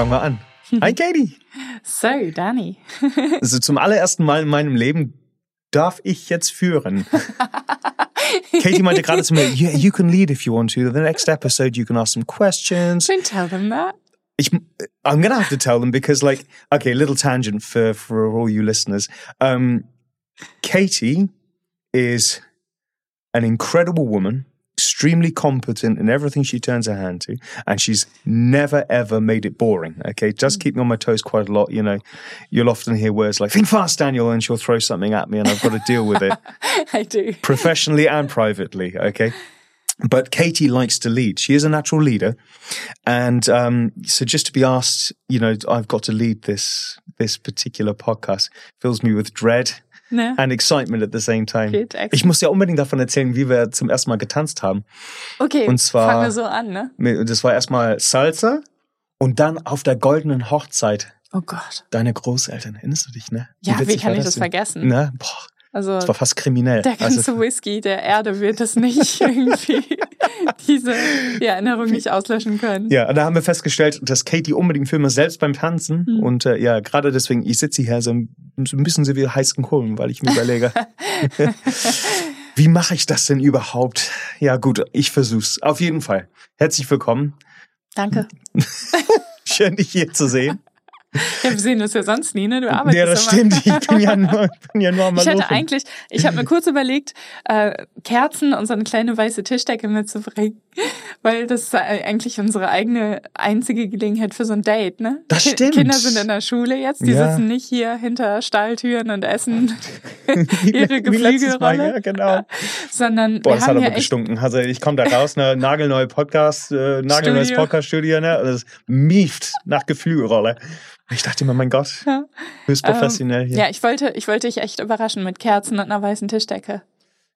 fangen wir an. Hi Katie. So, Danny. Also zum allerersten Mal in meinem Leben darf ich jetzt führen. Katie meinte gerade zu mir, yeah, you can lead if you want to. The next episode you can ask some questions. Don't tell them that. Ich, I'm gonna have to tell them because like, okay, little tangent for, for all you listeners. Um, Katie is an incredible woman, extremely competent in everything she turns her hand to, and she's never ever made it boring. Okay, just keep me on my toes quite a lot. You know, you'll often hear words like "think fast, Daniel," and she'll throw something at me, and I've got to deal with it I do. professionally and privately. Okay. But Katie likes to lead. She is a natural leader, and um, so just to be asked, you know, I've got to lead this this particular podcast fills me with dread Ne? and excitement at the same time. Excellent. Ich muss ja unbedingt davon erzählen, wie wir zum ersten Mal getanzt haben. Okay, Und zwar- fangen wir so an, ne? Das war erstmal Salsa und dann auf der goldenen Hochzeit Oh Gott. deine Großeltern. Erinnerst du dich, ne? Ja, wie witzig kann ich das denn? vergessen? Ne? Boah, Also, das war fast kriminell. der ganze Also, Whisky der Erde wird es nicht irgendwie diese ja, Erinnerung nicht auslöschen können. ja, und da haben wir festgestellt, dass Katie unbedingt filmen muss, selbst beim Tanzen. Hm. Und äh, ja, gerade deswegen, ich sitze hier so ein, so ein bisschen so wie heißen Kohlen, weil ich mir überlege, wie mache ich das denn überhaupt? Ja, gut, ich versuch's. Auf jeden Fall. Herzlich willkommen. Danke. Schön, dich hier zu sehen. Ja, wir sehen uns ja sonst nie, ne? Du arbeitest Ja, das immer. stimmt. Ich bin ja nur, bin ja nur am Ich hatte eigentlich, ich habe mir kurz überlegt, äh, Kerzen und so eine kleine weiße Tischdecke mitzubringen, weil das ist eigentlich unsere eigene einzige Gelegenheit für so ein Date, ne? Das stimmt. Kinder sind in der Schule jetzt, die Ja. sitzen nicht hier hinter Stalltüren und essen ihre Mal, Geflügelrolle, Ja, genau. sondern Boah, das hat aber gestunken. Also ich komme da raus, ne, nagelneue Podcast, äh, nagelneues Studio. Podcast-Studio, ne? Das mieft nach Geflügelrolle. Ich dachte immer, mein Gott, Ja. höchst professionell Ähm, hier. Ja, ich wollte, ich wollte dich echt überraschen mit Kerzen und einer weißen Tischdecke.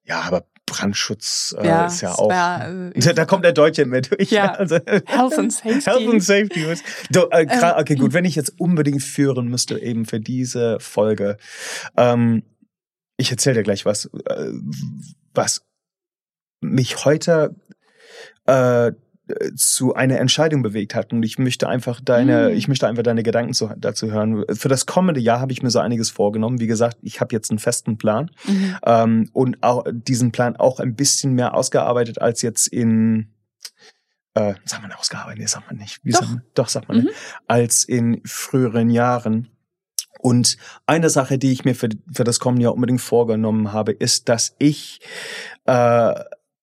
Ja, aber Brandschutz äh, Ja, ist ja auch. wär, äh, da, kommt der Deutsche mit durch. Ja. Also, Health and Safety. Health and Safety. Do, äh, Ähm, okay, gut, wenn ich jetzt unbedingt führen müsste, eben für diese Folge. Ähm, ich erzähle dir gleich was, äh, was mich heute äh, zu einer Entscheidung bewegt hat und ich möchte einfach deine, Mm. ich möchte einfach deine Gedanken zu, dazu hören. Für das kommende Jahr habe ich mir so einiges vorgenommen. Wie gesagt, ich habe jetzt einen festen Plan Mhm. ähm, und auch diesen Plan auch ein bisschen mehr ausgearbeitet als jetzt in äh, sagt man ausgearbeitet? Nee, sagt man nicht. Wie Doch. Sagt man, doch, sagt man. Mhm. ne? Als in früheren Jahren. Und eine Sache, die ich mir für, für das kommende Jahr unbedingt vorgenommen habe, ist, dass ich äh,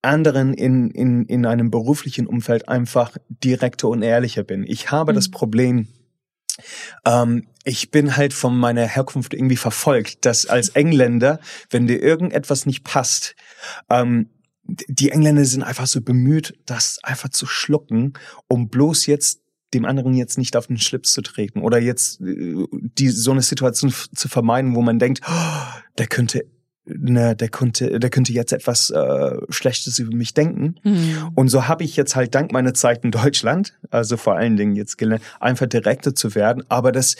anderen in, in, in einem beruflichen Umfeld einfach direkter und ehrlicher bin. Ich habe das Mhm. Problem, ähm, ich bin halt von meiner Herkunft irgendwie verfolgt, dass als Engländer, wenn dir irgendetwas nicht passt, ähm, die Engländer sind einfach so bemüht, das einfach zu schlucken, um bloß jetzt dem anderen jetzt nicht auf den Schlips zu treten oder jetzt äh, die so eine Situation zu vermeiden, wo man denkt, oh, der könnte ne, der könnte der könnte jetzt etwas äh, Schlechtes über mich denken. Mhm. Und so habe ich jetzt halt dank meiner Zeit in Deutschland, also vor allen Dingen jetzt gelernt, einfach direkter zu werden. Aber das,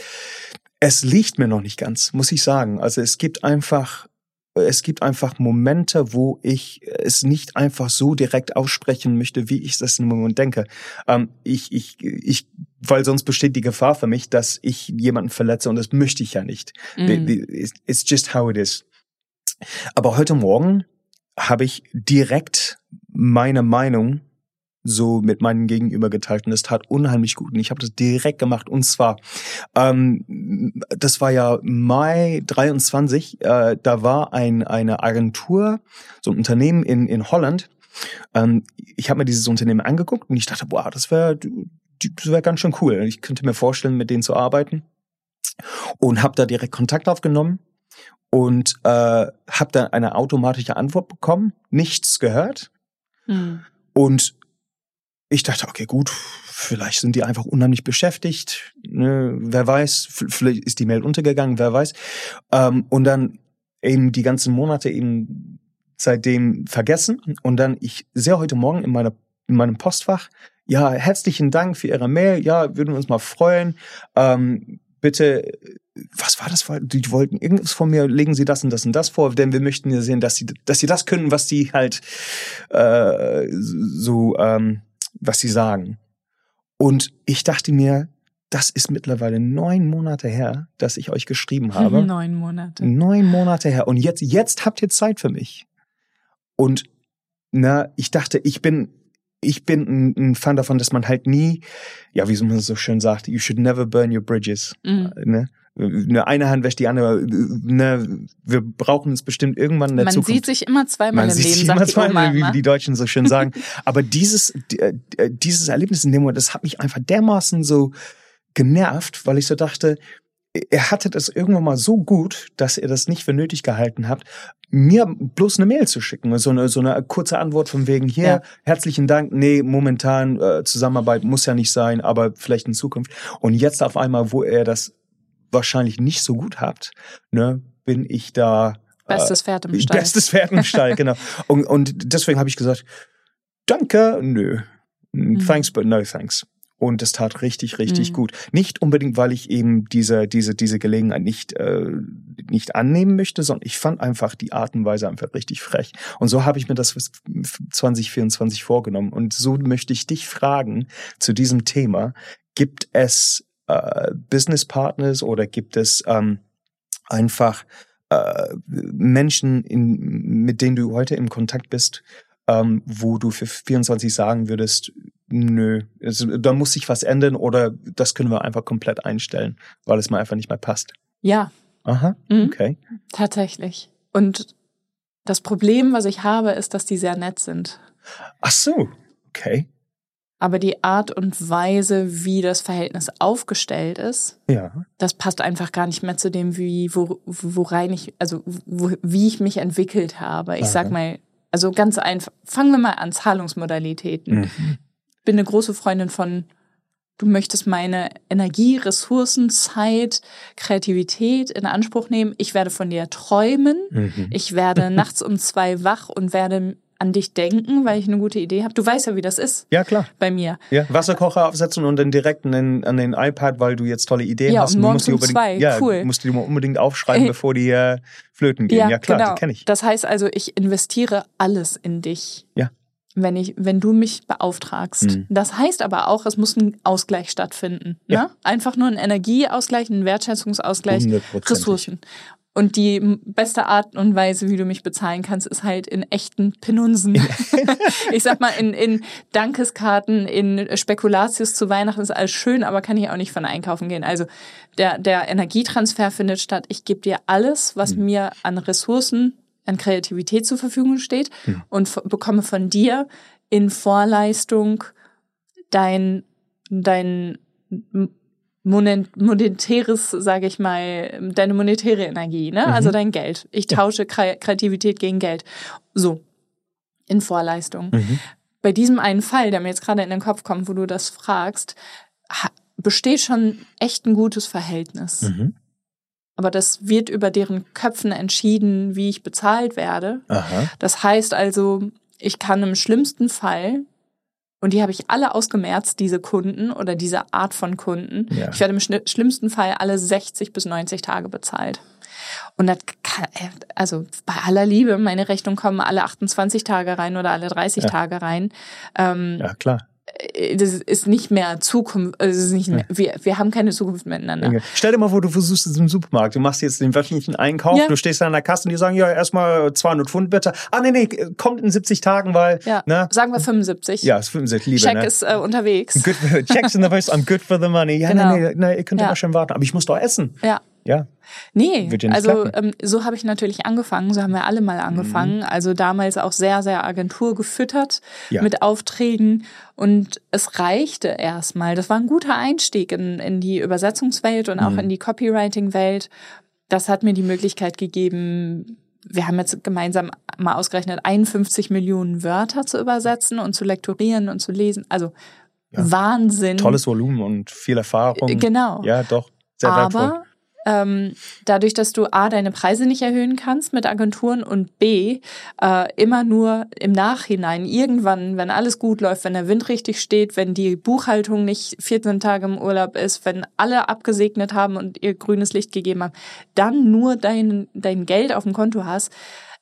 es liegt mir noch nicht ganz, muss ich sagen. Also es gibt einfach, es gibt einfach Momente, wo ich es nicht einfach so direkt aussprechen möchte, wie ich das im Moment denke. Ähm, ich, ich, ich, weil sonst besteht die Gefahr für mich, dass ich jemanden verletze und das möchte ich ja nicht. It's it's just how it is. Aber heute Morgen habe ich direkt meine Meinung so mit meinem Gegenüber geteilt und das tat unheimlich gut. Und ich habe das direkt gemacht. Und zwar, ähm, das war ja Mai 23, äh, da war ein, eine Agentur, so ein Unternehmen in, in Holland. Ähm, ich habe mir dieses Unternehmen angeguckt und ich dachte, boah, das wäre das wär ganz schön cool. Ich könnte mir vorstellen, mit denen zu arbeiten. Und habe da direkt Kontakt aufgenommen und äh, habe dann eine automatische Antwort bekommen, nichts gehört. Mhm. Und ich dachte, okay, gut, vielleicht sind die einfach unheimlich beschäftigt. Ne, wer weiß, vielleicht ist die Mail untergegangen, wer weiß. Ähm, und dann eben die ganzen Monate eben seitdem vergessen. Und dann, ich sehe heute Morgen in, meiner, in meinem Postfach, ja, herzlichen Dank für Ihre Mail. Ja, würden wir uns mal freuen. Ähm, bitte, was war das? Die wollten irgendwas von mir, legen Sie das und das und das vor, denn wir möchten ja sehen, dass Sie, dass Sie das können, was Sie halt äh, so, ähm, was Sie sagen. Und ich dachte mir, das ist mittlerweile neun Monate her, dass ich euch geschrieben habe. Neun Monate. Neun Monate her. Und jetzt, jetzt habt ihr Zeit für mich. Und na, ich dachte, ich bin, ich bin ein, Fan davon, dass man halt nie, ja, wie man so schön sagt, you should never burn your bridges. Mhm. Ne? Ne, eine Hand wäscht die andere. Ne, wir brauchen es bestimmt irgendwann in der Man Zukunft. sieht sich immer zweimal Man im sieht Leben, sich immer zweimal, wie die Deutschen so schön sagen. Aber dieses, äh, dieses Erlebnis in dem Moment, das hat mich einfach dermaßen so genervt, weil ich so dachte, er hatte das irgendwann mal so gut, dass ihr das nicht für nötig gehalten habt, mir bloß eine Mail zu schicken. So eine, so eine kurze Antwort von wegen, hier, Ja. herzlichen Dank, nee, momentan äh, Zusammenarbeit muss ja nicht sein, aber vielleicht in Zukunft. Und jetzt auf einmal, wo er das wahrscheinlich nicht so gut habt, ne, bin ich da Bestes Pferd im Stall. Bestes Pferd im Stall, genau. Und, und deswegen habe ich gesagt, danke, nö. Thanks, but no thanks. Und das tat richtig, richtig Mhm. gut. Nicht unbedingt, weil ich eben diese, diese, diese Gelegenheit nicht, äh, nicht annehmen möchte, sondern ich fand einfach die Art und Weise einfach richtig frech. Und so habe ich mir das für 2024 vorgenommen. Und so möchte ich dich fragen zu diesem Thema. Gibt es äh, Business Partners oder gibt es ähm, einfach äh, Menschen, in, mit denen du heute im Kontakt bist, ähm, wo du für 24 sagen würdest, nö, es, da muss sich was ändern oder das können wir einfach komplett einstellen, weil es mir einfach nicht mehr passt. Ja, Aha, Mhm. okay. tatsächlich. Und das Problem, was ich habe, ist, dass die sehr nett sind. Ach so, okay. Aber die Art und Weise, wie das Verhältnis aufgestellt ist, Ja. das passt einfach gar nicht mehr zu dem, wie, wo, worein ich, also wo, wie ich mich entwickelt habe. Ich sag Aha. mal, also ganz einfach, fangen wir mal an, Zahlungsmodalitäten. Mhm. Bin eine große Freundin von, du möchtest meine Energie, Ressourcen, Zeit, Kreativität in Anspruch nehmen. Ich werde von dir träumen. Mhm. Ich werde nachts um zwei wach und werde an dich denken, weil ich eine gute Idee habe. Du weißt ja, wie das ist Ja, klar. bei mir. Ja, Wasserkocher aufsetzen und dann direkt an den, an den iPad, weil du jetzt tolle Ideen Ja, hast. und du morgens musst die um zwei, ja, cool. musst du die unbedingt aufschreiben, Äh, bevor die äh, flöten gehen. Ja, klar, genau. die kenne ich. Das heißt also, ich investiere alles in dich. Ja. Wenn ich, wenn du mich beauftragst. Mhm. Das heißt aber auch, es muss ein Ausgleich stattfinden. Ja. Ne? Einfach nur ein Energieausgleich, ein Wertschätzungsausgleich, Hundertprozentig. Ressourcen. Und die beste Art und Weise, wie du mich bezahlen kannst, ist halt in echten Penunsen. ich sag mal, in, in Dankeskarten, in Spekulatius zu Weihnachten ist alles schön, aber kann ich auch nicht von einkaufen gehen. Also der, der Energietransfer findet statt. Ich gebe dir alles, was Mhm. mir an Ressourcen, an Kreativität zur Verfügung steht Mhm. und f- bekomme von dir in Vorleistung dein, dein monetäres, sage ich mal, deine monetäre Energie, ne? Mhm. Also dein Geld. Ich tausche Kre Kreativität gegen Geld. So. In Vorleistung. Mhm. Bei diesem einen Fall, der mir jetzt gerade in den Kopf kommt, wo du das fragst, besteht schon echt ein gutes Verhältnis. Mhm. Aber das wird über deren Köpfen entschieden, wie ich bezahlt werde. Aha. Das heißt also, ich kann im schlimmsten Fall, und die habe ich alle ausgemerzt, diese Kunden oder diese Art von Kunden, Ja. ich werde im schlimmsten Fall alle 60 bis 90 Tage bezahlt. Und das kann, also bei aller Liebe, meine Rechnung kommen alle 28 Tage rein oder alle 30 Ja. Tage rein. Ähm, Ja, klar. Äh, Das ist nicht mehr Zukunft, das ist nicht mehr, wir, wir haben keine Zukunft miteinander. Stell dir mal vor, du versuchst es im Supermarkt. Du machst jetzt den wöchentlichen Einkauf, Ja. du stehst da an der Kasse und die sagen, ja, erstmal 200 Pfund bitte. Ah, nee, nee, kommt in 70 Tagen, weil, Ja, ne? sagen wir 75. Ja, es 75, Liebe, Check ne? ist äh, unterwegs. Good, checks in the post, I'm good for the money. Ja, Genau. nee, nee, nee, ihr könnt Ja. immer schön warten. Aber ich muss doch essen. Ja. Ja. Nee, ja also ähm, so habe ich natürlich angefangen, so haben wir alle mal angefangen. Mhm. Also damals auch sehr, sehr Agentur gefüttert Ja. mit Aufträgen und es reichte erstmal. Das war ein guter Einstieg in, in die Übersetzungswelt und auch Mhm. in die Copywriting-Welt. Das hat mir die Möglichkeit gegeben, wir haben jetzt gemeinsam mal ausgerechnet, 51 Millionen Wörter zu übersetzen und zu lektorieren und zu lesen. Also Wahnsinn. Tolles Volumen und viel Erfahrung. Genau. Ja, doch. Sehr wertvoll. Ähm, dadurch, dass du A, deine Preise nicht erhöhen kannst mit Agenturen und B, äh, immer nur im Nachhinein, irgendwann, wenn alles gut läuft, wenn der Wind richtig steht, wenn die Buchhaltung nicht 14 Tage im Urlaub ist, wenn alle abgesegnet haben und ihr grünes Licht gegeben haben, dann nur dein, dein Geld auf dem Konto hast,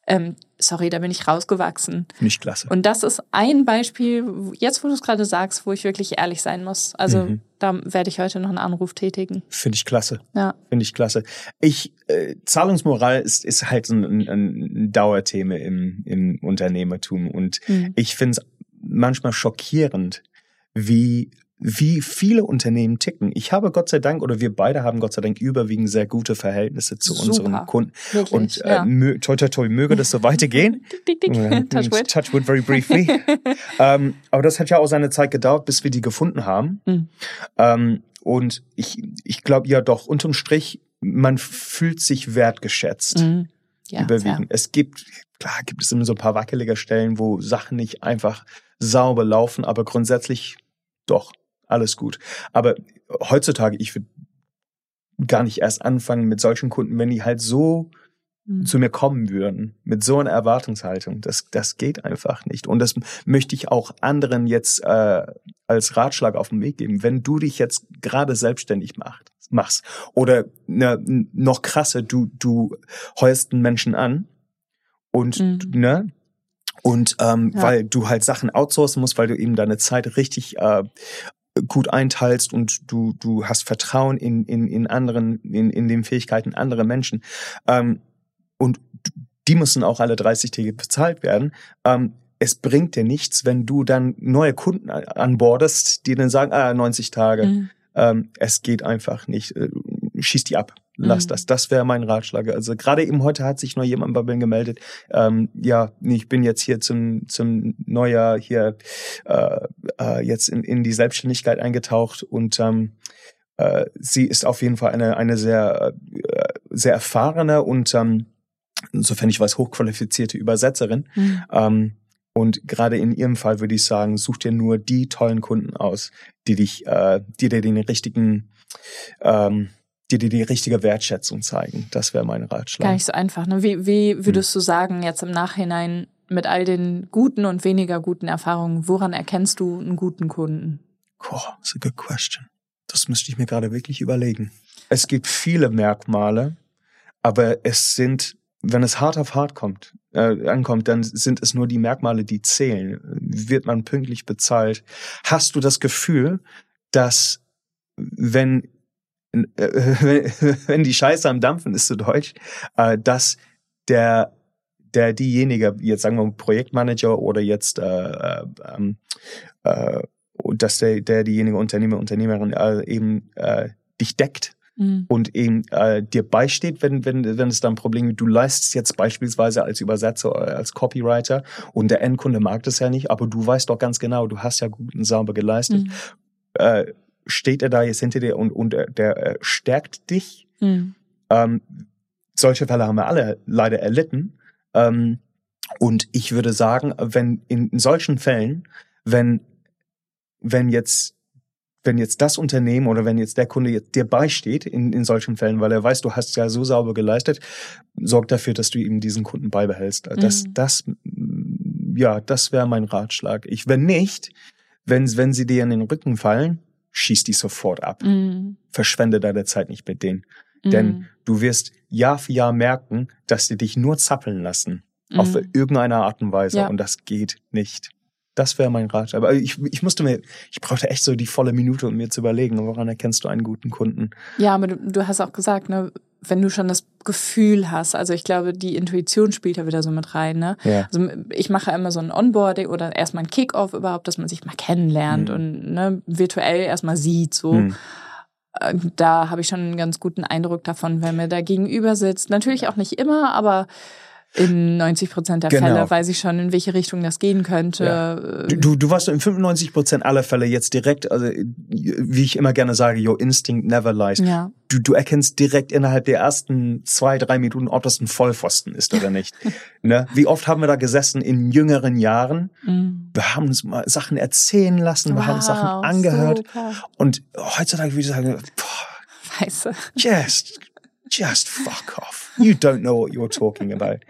ähm, sorry, da bin ich rausgewachsen. Finde ich klasse. Und das ist ein Beispiel, jetzt wo du es gerade sagst, wo ich wirklich ehrlich sein muss. Also Mhm. da werde ich heute noch einen Anruf tätigen. Finde ich klasse. Ja. Finde ich klasse. Ich, äh, Zahlungsmoral ist, ist halt ein, ein, ein Dauerthema im, im Unternehmertum. Und Mhm. ich finde es manchmal schockierend, wie, wie viele Unternehmen ticken. Ich habe Gott sei Dank, oder wir beide haben Gott sei Dank überwiegend sehr gute Verhältnisse zu Super. unseren Kunden. Wirklich, Und äh, ja. mö, toi, toi, toi, möge das so weitergehen. Dick, dick, dick. Touch wood. Touch wood very briefly. ähm, aber das hat ja auch seine Zeit gedauert, bis wir die gefunden haben. Mhm. Ähm, und ich, ich glaube ja doch, unterm Strich, man fühlt sich wertgeschätzt. Mhm. Ja, überwiegend. Es gibt, klar, gibt es immer so ein paar wackelige Stellen, wo Sachen nicht einfach sauber laufen, aber grundsätzlich doch alles gut. Aber heutzutage, ich würde gar nicht erst anfangen mit solchen Kunden, wenn die halt so. Mhm. zu mir kommen würden, mit so einer Erwartungshaltung. Das, das geht einfach nicht. Und das möchte ich auch anderen jetzt äh, als Ratschlag auf den Weg geben. Wenn du dich jetzt gerade selbstständig macht, machst oder ne, noch krasser, du, du heuerst einen Menschen an und Mhm. ne und ähm, Ja. weil du halt Sachen outsourcen musst, weil du eben deine Zeit richtig äh, gut einteilst und du du hast Vertrauen in in in anderen in in den Fähigkeiten anderer Menschen ähm, und die müssen auch alle 30 Tage bezahlt werden. Ähm, es bringt dir nichts, wenn du dann neue Kunden an- anbordest, die dann sagen, ah, 90 Tage. Mhm. Ähm, es geht einfach nicht. Äh, schieß die ab. Lass Mhm. das. Das wäre mein Ratschlag. Also gerade eben heute hat sich noch jemand bei mir gemeldet. Ähm, ja, ich bin jetzt hier zum zum Neujahr hier äh, äh, jetzt in, in die Selbstständigkeit eingetaucht und ähm, äh, sie ist auf jeden Fall eine eine sehr äh, sehr erfahrene und ähm, insofern ich weiß hochqualifizierte Übersetzerin. Mhm. Ähm, und gerade in ihrem Fall würde ich sagen, such dir nur die tollen Kunden aus, die dich, äh, die dir den richtigen, ähm, die dir die richtige Wertschätzung zeigen. Das wäre mein Ratschlag. Gar nicht so einfach. Ne? Wie, wie Hm. würdest du sagen, jetzt im Nachhinein mit all den guten und weniger guten Erfahrungen, woran erkennst du einen guten Kunden? Oh, that's a good question. Das müsste ich mir gerade wirklich überlegen. Es gibt viele Merkmale, aber es sind, wenn es hart auf hart kommt, äh, ankommt, dann sind es nur die Merkmale, die zählen. Wird man pünktlich bezahlt? Hast du das Gefühl, dass wenn wenn, wenn die Scheiße am Dampfen ist, zu Deutsch, äh, dass der der diejenige, jetzt sagen wir mal Projektmanager oder jetzt äh, äh, ähm, äh, dass der, der diejenige Unternehmer, Unternehmerin äh, eben äh, dich deckt Mhm. und eben äh, dir beisteht, wenn, wenn, wenn es da ein Problem gibt. Du leistest jetzt beispielsweise als Übersetzer oder als Copywriter und der Endkunde mag das ja nicht, aber du weißt doch ganz genau, du hast ja gut und sauber geleistet. Mhm. Äh, steht er da jetzt hinter dir und, und äh, der äh, stärkt dich? Mhm. Ähm, solche Fälle haben wir alle leider erlitten. Ähm, und ich würde sagen, wenn in, in solchen Fällen, wenn, wenn jetzt, wenn jetzt das Unternehmen oder wenn jetzt der Kunde jetzt dir beisteht in, in solchen Fällen, weil er weiß, du hast ja so sauber geleistet, sorgt dafür, dass du ihm diesen Kunden beibehältst. Das, Mhm. das, ja, das wäre mein Ratschlag. Ich, wenn nicht, wenn, wenn sie dir in den Rücken fallen, schieß die sofort ab. Mhm. Verschwende deine Zeit nicht mit denen. Denn Mhm. du wirst Jahr für Jahr merken, dass die dich nur zappeln lassen. Auf Mhm. irgendeine Art und Weise. Ja. Und das geht nicht. Das wäre mein Rat. Aber ich, ich musste mir, ich brauchte echt so die volle Minute, um mir zu überlegen, woran erkennst du einen guten Kunden? Ja, aber du, du hast auch gesagt, ne, wenn du schon das Gefühl hast, also ich glaube, die Intuition spielt ja wieder so mit rein, ne? Ja. Also ich mache immer so ein Onboarding oder erstmal ein Kick-Off überhaupt, dass man sich mal kennenlernt Mhm. und ne, virtuell erstmal sieht, so. Hm. Äh, Da habe ich schon einen ganz guten Eindruck davon, wer mir da gegenüber sitzt. Natürlich auch nicht immer, aber in 90 Prozent der Genau. Fälle weiß ich schon, in welche Richtung das gehen könnte. Ja. Du, du, warst in 95 Prozent aller Fälle jetzt direkt, also wie ich immer gerne sage, your instinct never lies. Ja. Du, du erkennst direkt innerhalb der ersten zwei, drei Minuten, ob das ein Vollpfosten ist oder nicht. ne? Wie oft haben wir da gesessen in jüngeren Jahren? Mhm. Wir haben uns mal Sachen erzählen lassen, wir haben uns Sachen Wow, angehört. super. Und heutzutage würde ich sagen, boah, Scheiße. just, just fuck off. You don't know what you're talking about.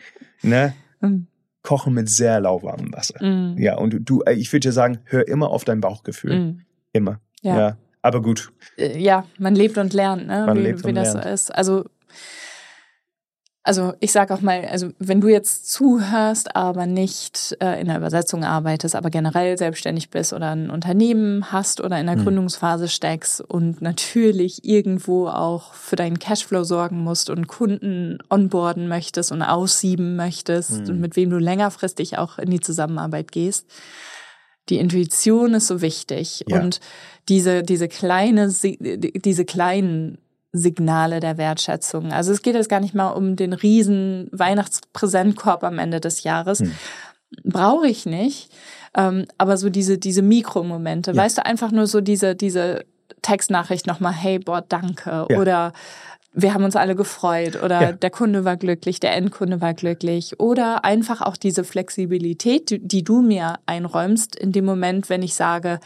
Ne? Mhm. Kochen mit sehr lauwarmem Wasser. Mhm. Ja, und du- äh, ich würde dir sagen, hör immer auf dein Bauchgefühl. Mhm. Immer. Ja. Ja. Aber gut. Äh, ja, man lebt und lernt, ne? Man wie, lebt wie und das lernt. so ist. Also also ich sage auch mal, also wenn du jetzt zuhörst, aber nicht äh, in der Übersetzung arbeitest, aber generell selbstständig bist oder ein Unternehmen hast oder in der mhm. Gründungsphase steckst und natürlich irgendwo auch für deinen Cashflow sorgen musst und Kunden onboarden möchtest und aussieben möchtest mhm. und mit wem du längerfristig auch in die Zusammenarbeit gehst. Die Intuition ist so wichtig ja. und diese diese kleine diese kleinen Signale der Wertschätzung. Also es geht jetzt gar nicht mal um den riesen Weihnachtspräsentkorb am Ende des Jahres. Hm. Brauche ich nicht. Ähm, aber so diese, diese Mikromomente, ja. weißt du, einfach nur so diese, diese Textnachricht nochmal, hey, boah, danke. Ja. Oder wir haben uns alle gefreut oder ja. der Kunde war glücklich, der Endkunde war glücklich oder einfach auch diese Flexibilität, die, die du mir einräumst in dem Moment, wenn ich sage,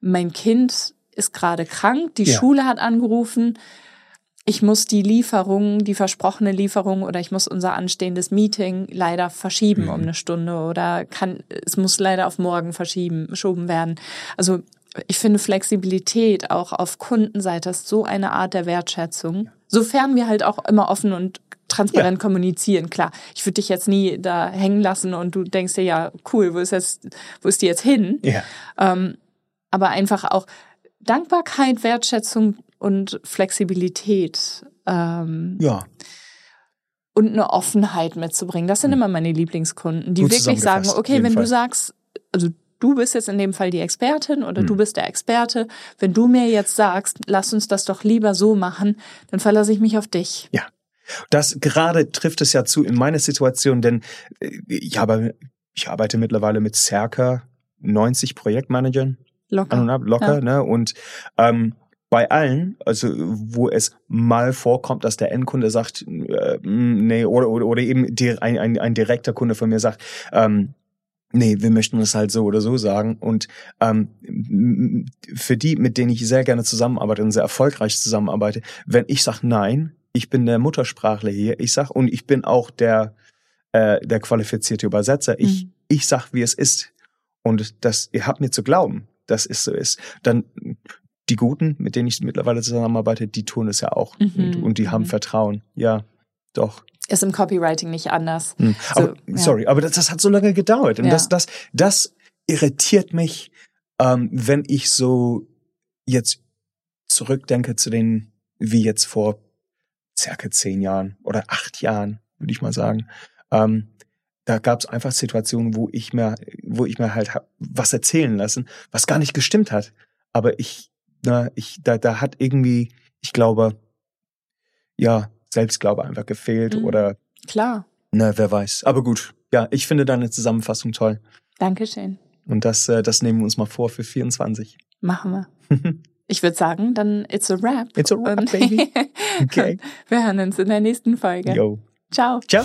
mein Kind ist gerade krank, die ja. Schule hat angerufen, ich muss die Lieferung, die versprochene Lieferung oder ich muss unser anstehendes Meeting leider verschieben mhm. um eine Stunde oder kann, es muss leider auf morgen verschieben, verschoben werden. Also ich finde Flexibilität auch auf Kundenseite ist so eine Art der Wertschätzung. Sofern wir halt auch immer offen und transparent ja. kommunizieren. Klar, ich würde dich jetzt nie da hängen lassen und du denkst dir, ja, cool, wo ist jetzt, wo ist die jetzt hin? Ja. Ähm, aber einfach auch Dankbarkeit, Wertschätzung und Flexibilität. Ähm, ja. Und eine Offenheit mitzubringen. Das sind hm. immer meine Lieblingskunden, die Gut wirklich sagen, okay, wenn Fall. du sagst, also du bist jetzt in dem Fall die Expertin oder hm. du bist der Experte, wenn du mir jetzt sagst, lass uns das doch lieber so machen, dann verlasse ich mich auf dich. Ja. Das gerade trifft es ja zu in meiner Situation, denn äh, ich habe, ich arbeite mittlerweile mit circa 90 Projektmanagern. Locker. Ab, locker, ja. ne? Und ähm, bei allen, also wo es mal vorkommt, dass der Endkunde sagt, äh, nee, oder, oder, oder eben die, ein, ein, ein direkter Kunde von mir sagt, ähm, nee, wir möchten es halt so oder so sagen. Und ähm, für die, mit denen ich sehr gerne zusammenarbeite und sehr erfolgreich zusammenarbeite, wenn ich sage nein, ich bin der Muttersprachler hier, ich sag und ich bin auch der äh, der qualifizierte Übersetzer, ich mhm. ich sag, wie es ist und das ihr habt mir zu glauben, dass es so ist. Dann die Guten, mit denen ich mittlerweile zusammenarbeite, die tun es ja auch. Mhm. Und, und, die haben mhm. Vertrauen. Ja, doch. Ist im Copywriting nicht anders. Mhm. So, aber, ja. Sorry, aber das, das, hat so lange gedauert. Und ja. das, das, das irritiert mich, ähm, wenn ich so jetzt zurückdenke zu den, wie jetzt vor circa zehn Jahren oder acht Jahren, würde ich mal sagen. Ähm, da gab es einfach Situationen, wo ich mir, wo ich mir halt was erzählen lassen, was gar nicht gestimmt hat. Aber ich na, ich, da, da hat irgendwie, ich glaube, ja, Selbstglaube einfach gefehlt mhm. oder. Klar. Na, wer weiß. Aber gut, ja, ich finde deine Zusammenfassung toll. Dankeschön. Und das, äh, das nehmen wir uns mal vor für 24. Machen wir. ich würde sagen, dann it's a wrap. It's a wrap, baby. Okay. wir hören uns in der nächsten Folge. Yo. Ciao. Ciao.